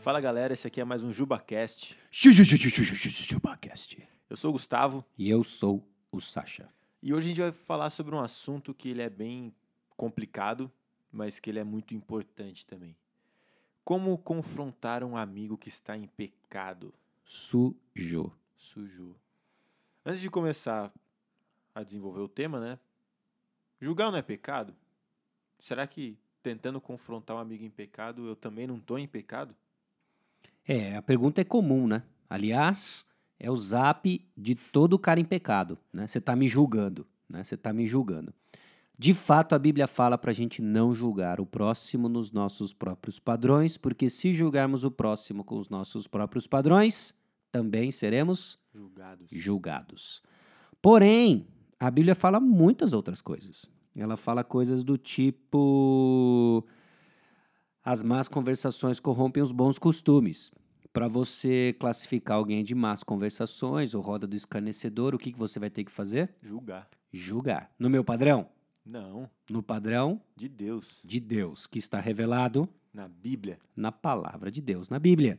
Fala galera, esse aqui é mais um JubaCast. JubaCast. Eu sou o Gustavo E eu sou o Sasha. e hoje a gente vai falar sobre um assunto que ele é bem complicado, mas que ele é muito importante também. Como confrontar um amigo que está em pecado? Sujo. Sujo. Antes de começar a desenvolver o tema, né? Julgar não é pecado? Será que tentando confrontar um amigo em pecado, eu também não estou em pecado? É, a pergunta é comum, né? Aliás, é o zap de todo cara em pecado, né? Você tá me julgando, né? Você tá me julgando. De fato, a Bíblia fala pra gente não julgar o próximo nos nossos próprios padrões, porque se julgarmos o próximo com os nossos próprios padrões, também seremos Julgados. julgados. Porém, a Bíblia fala muitas outras coisas. Ela fala coisas do tipo: as más conversações corrompem os bons costumes. Para você classificar alguém de más conversações ou roda do escarnecedor, o que, que você vai ter que fazer? Julgar. Julgar. No meu padrão? Não, No padrão de Deus. de Deus, que está revelado Na Bíblia. na palavra de Deus, na Bíblia.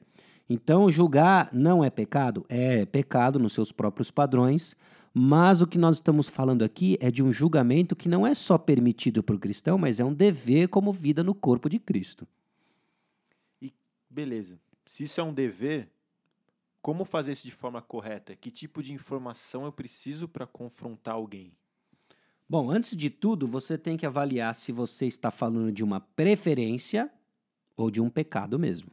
Então, julgar não é pecado? É pecado nos seus próprios padrões, mas o que nós estamos falando aqui é de um julgamento que não é só permitido para o cristão, mas é um dever como vida no corpo de Cristo. Beleza. Se isso é um dever, como fazer isso de forma correta? Que tipo de informação eu preciso para confrontar alguém? Bom, antes de tudo, você tem que avaliar se você está falando de uma preferência ou de um pecado mesmo.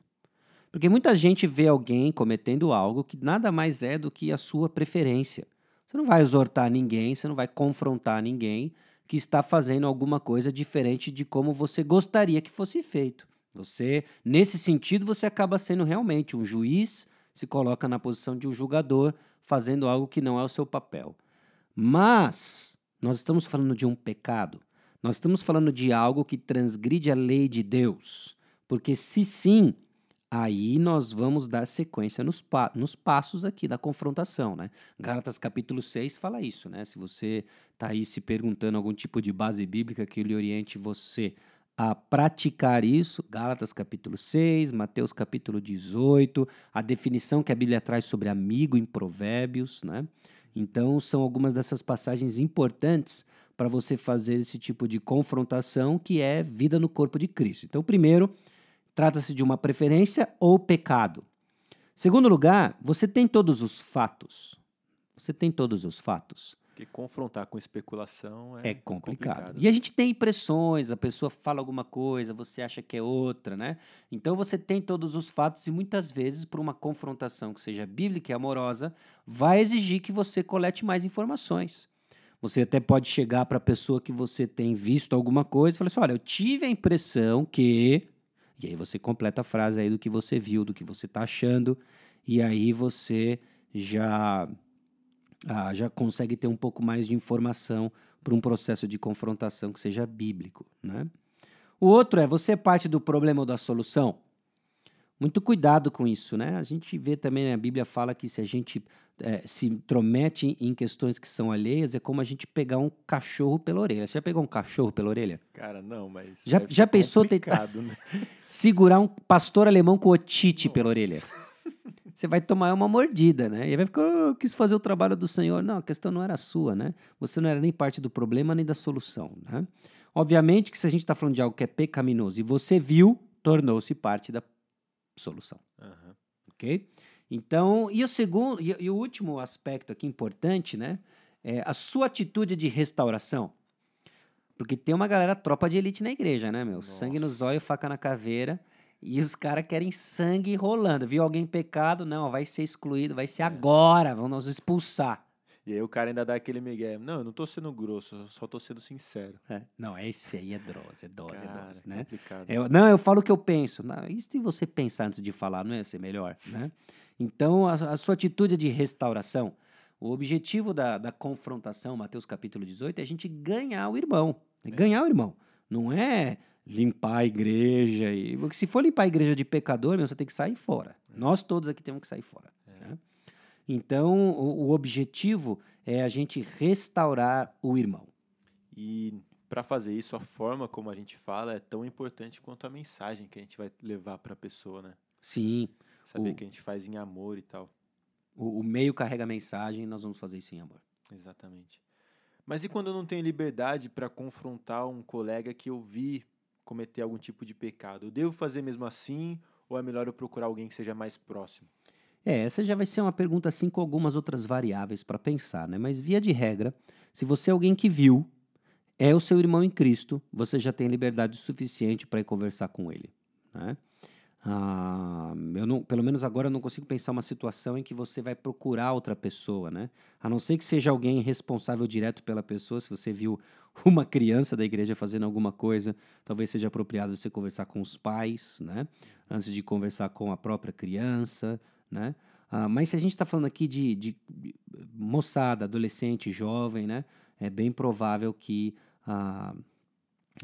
Porque muita gente vê alguém cometendo algo que nada mais é do que a sua preferência. Você não vai exortar ninguém, você não vai confrontar ninguém que está fazendo alguma coisa diferente de como você gostaria que fosse feito. Você, nesse sentido, você acaba sendo realmente um juiz, se coloca na posição de um julgador, fazendo algo que não é o seu papel. Mas nós estamos falando de um pecado. Nós estamos falando de algo que transgride a lei de Deus. Porque se sim, aí nós vamos dar sequência nos, pa nos passos aqui da confrontação, né? Gálatas capítulo 6 fala isso, né? Se você está aí se perguntando algum tipo de base bíblica que lhe oriente você a praticar isso, Gálatas capítulo 6, Mateus capítulo 18, a definição que a Bíblia traz sobre amigo em Provérbios, né? Então, são algumas dessas passagens importantes para você fazer esse tipo de confrontação que é vida no corpo de Cristo. Então, primeiro, trata-se de uma preferência ou pecado. Segundo lugar, você tem todos os fatos. Você tem todos os fatos. Porque confrontar com especulação é, É complicado. E a gente tem impressões, a pessoa fala alguma coisa, você acha que é outra, né? Então você tem todos os fatos e muitas vezes, por uma confrontação que seja bíblica e amorosa, vai exigir que você colete mais informações. Você até pode chegar para a pessoa que você tem visto alguma coisa e falar assim: olha, eu tive a impressão que. E aí você completa a frase aí do que você viu, do que você está achando, e aí você já ah, já consegue ter um pouco mais de informação para um processo de confrontação que seja bíblico. Né? O outro é você é parte do problema ou da solução. Muito cuidado com isso, né? A gente vê também, né, a Bíblia fala que se a gente eh, se intromete em questões que são alheias, é como a gente pegar um cachorro pela orelha. Você já pegou um cachorro pela orelha? Cara, não, mas. Já- já pensou tentar- né? Segurar um pastor alemão com otite pela orelha. Você vai tomar uma mordida, né? E vai ficar, "Ah, eu quis fazer o trabalho do Senhor. Não, a questão não era sua, né? Você não era nem parte do problema nem da solução, né? Obviamente que se a gente está falando de algo que é pecaminoso e você viu, tornou-se parte da solução, Aham. ok? Então, e o segundo, e, e o último aspecto aqui importante, né? É a sua atitude de restauração. Porque tem uma galera tropa de elite na igreja, né, meu? Sangue no Nossa. zóio, faca na caveira. E os caras querem sangue rolando. Viu alguém pecado? Não, vai ser excluído, vai É. ser agora, vão nos expulsar. E aí o cara ainda dá aquele migué. Não, eu não tô sendo grosso, eu só tô sendo sincero. É. Não, esse aí é dose, é dose, Cara, é dose, né? complicado. Eu- não, eu falo o que eu penso. Não, e se você pensar antes de falar, não ia ser melhor, né? Então, a, a sua atitude é de restauração. O objetivo da, da confrontação, Mateus capítulo 18, é a gente ganhar o irmão. É ganhar o irmão. Não é limpar a igreja. E, porque se for limpar a igreja de pecador, meu, você tem que sair fora. Nós todos aqui temos que sair fora. né? Então, o, o objetivo é a gente restaurar o irmão. E para fazer isso, a forma como a gente fala é tão importante quanto a mensagem que a gente vai levar para a pessoa, né? Sim. Saber O- que a gente faz em amor e tal. O, o meio carrega a mensagem, nós vamos fazer isso em amor. Exatamente. Mas e quando eu não tenho liberdade para confrontar um colega que eu vi cometer algum tipo de pecado? Eu devo fazer mesmo assim ou é melhor eu procurar alguém que seja mais próximo? É, essa já vai ser uma pergunta assim com algumas outras variáveis para pensar, né? Mas via de regra, se você é alguém que viu, é o seu irmão em Cristo, você já tem liberdade suficiente para ir conversar com ele, né? Ah, eu não, pelo menos agora eu não consigo pensar uma situação em que você vai procurar outra pessoa, né? A não ser que seja alguém responsável direto pela pessoa. Se você viu uma criança da igreja fazendo alguma coisa, talvez seja apropriado você conversar com os pais, né? Antes de conversar com a própria criança, né? Ah, mas se a gente está falando aqui de, de moçada, adolescente, jovem, né? É bem provável que ah,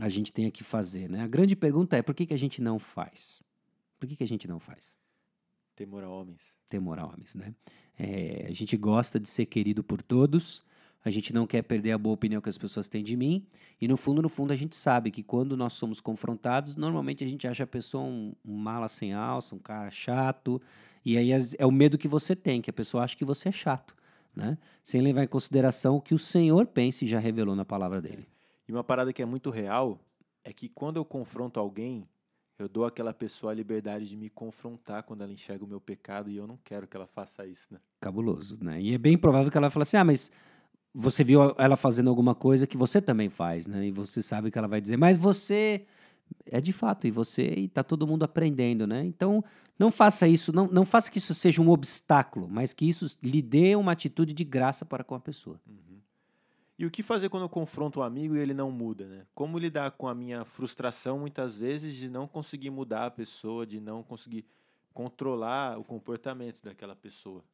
a gente tenha que fazer, né? A grande pergunta é por que, que a gente não faz? Por que, que a gente não faz? Temor a homens. Temor a homens, né? É, a gente gosta de ser querido por todos, a gente não quer perder a boa opinião que as pessoas têm de mim, e no fundo, no fundo, a gente sabe que quando nós somos confrontados, normalmente a gente acha a pessoa um, um mala sem alça, um cara chato, e aí é o medo que você tem, que a pessoa acha que você é chato, né? Sem levar em consideração o que o Senhor pensa e já revelou na palavra dele. E uma parada que é muito real é que quando eu confronto alguém, eu dou àquela pessoa a liberdade de me confrontar quando ela enxerga o meu pecado e eu não quero que ela faça isso, né? Cabuloso, né? E é bem provável que ela falar assim: ah, mas você viu ela fazendo alguma coisa que você também faz, né? E você sabe que ela vai dizer, mas você. É de fato, e você, e tá todo mundo aprendendo, né? Então, não faça isso, não, não faça que isso seja um obstáculo, mas que isso lhe dê uma atitude de graça para com a pessoa. E o que fazer quando eu confronto um amigo e ele não muda, né? Como lidar com a minha frustração muitas vezes de não conseguir mudar a pessoa, de não conseguir controlar o comportamento daquela pessoa?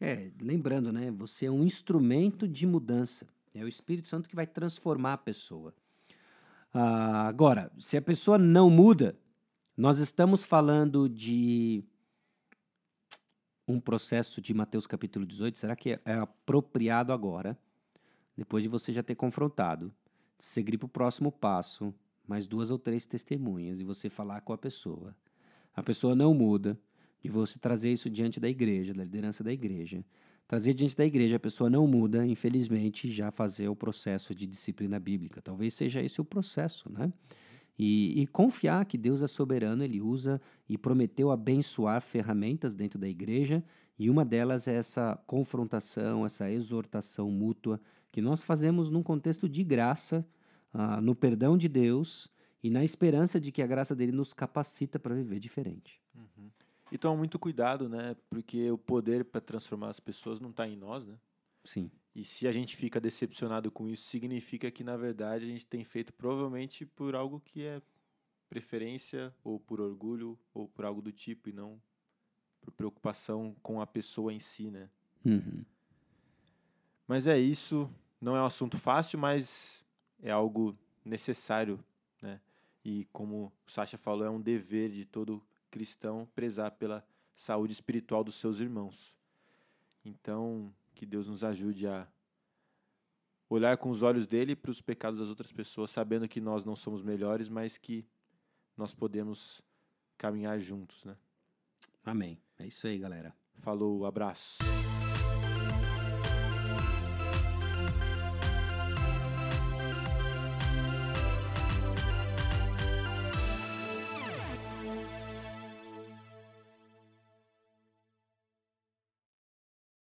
É, lembrando, né? Você é um instrumento de mudança. É o Espírito Santo que vai transformar a pessoa. Ah, agora, se a pessoa não muda, nós estamos falando de um processo de Mateus capítulo 18. Será que é, é apropriado agora, depois de você já ter confrontado, seguir para o próximo passo, mais duas ou três testemunhas e você falar com a pessoa? A pessoa não muda, de você trazer isso diante da igreja, da liderança da igreja. Trazer diante da igreja, a pessoa não muda, infelizmente, já fazer o processo de disciplina bíblica. Talvez seja esse o processo, né? E, e confiar que Deus é soberano, Ele usa e prometeu abençoar ferramentas dentro da igreja, e uma delas é essa confrontação, essa exortação mútua, que nós fazemos num contexto de graça, ah, no perdão de Deus e na esperança de que a graça dele nos capacita para viver diferente. E toma muito cuidado, né? Porque o poder para transformar as pessoas não está em nós, né? Sim. E se a gente fica decepcionado com isso, significa que, na verdade, a gente tem feito provavelmente por algo que é preferência, ou por orgulho, ou por algo do tipo, e não por preocupação com a pessoa em si, né? Uhum. Mas é isso. Não é um assunto fácil, mas é algo necessário, né? E como o Sasha falou, é um dever de todo cristão prezar pela saúde espiritual dos seus irmãos. Então, que Deus nos ajude a olhar com os olhos dele para os pecados das outras pessoas, sabendo que nós não somos melhores, mas que nós podemos caminhar juntos, né? Amém. É isso aí, galera. Falou, abraço.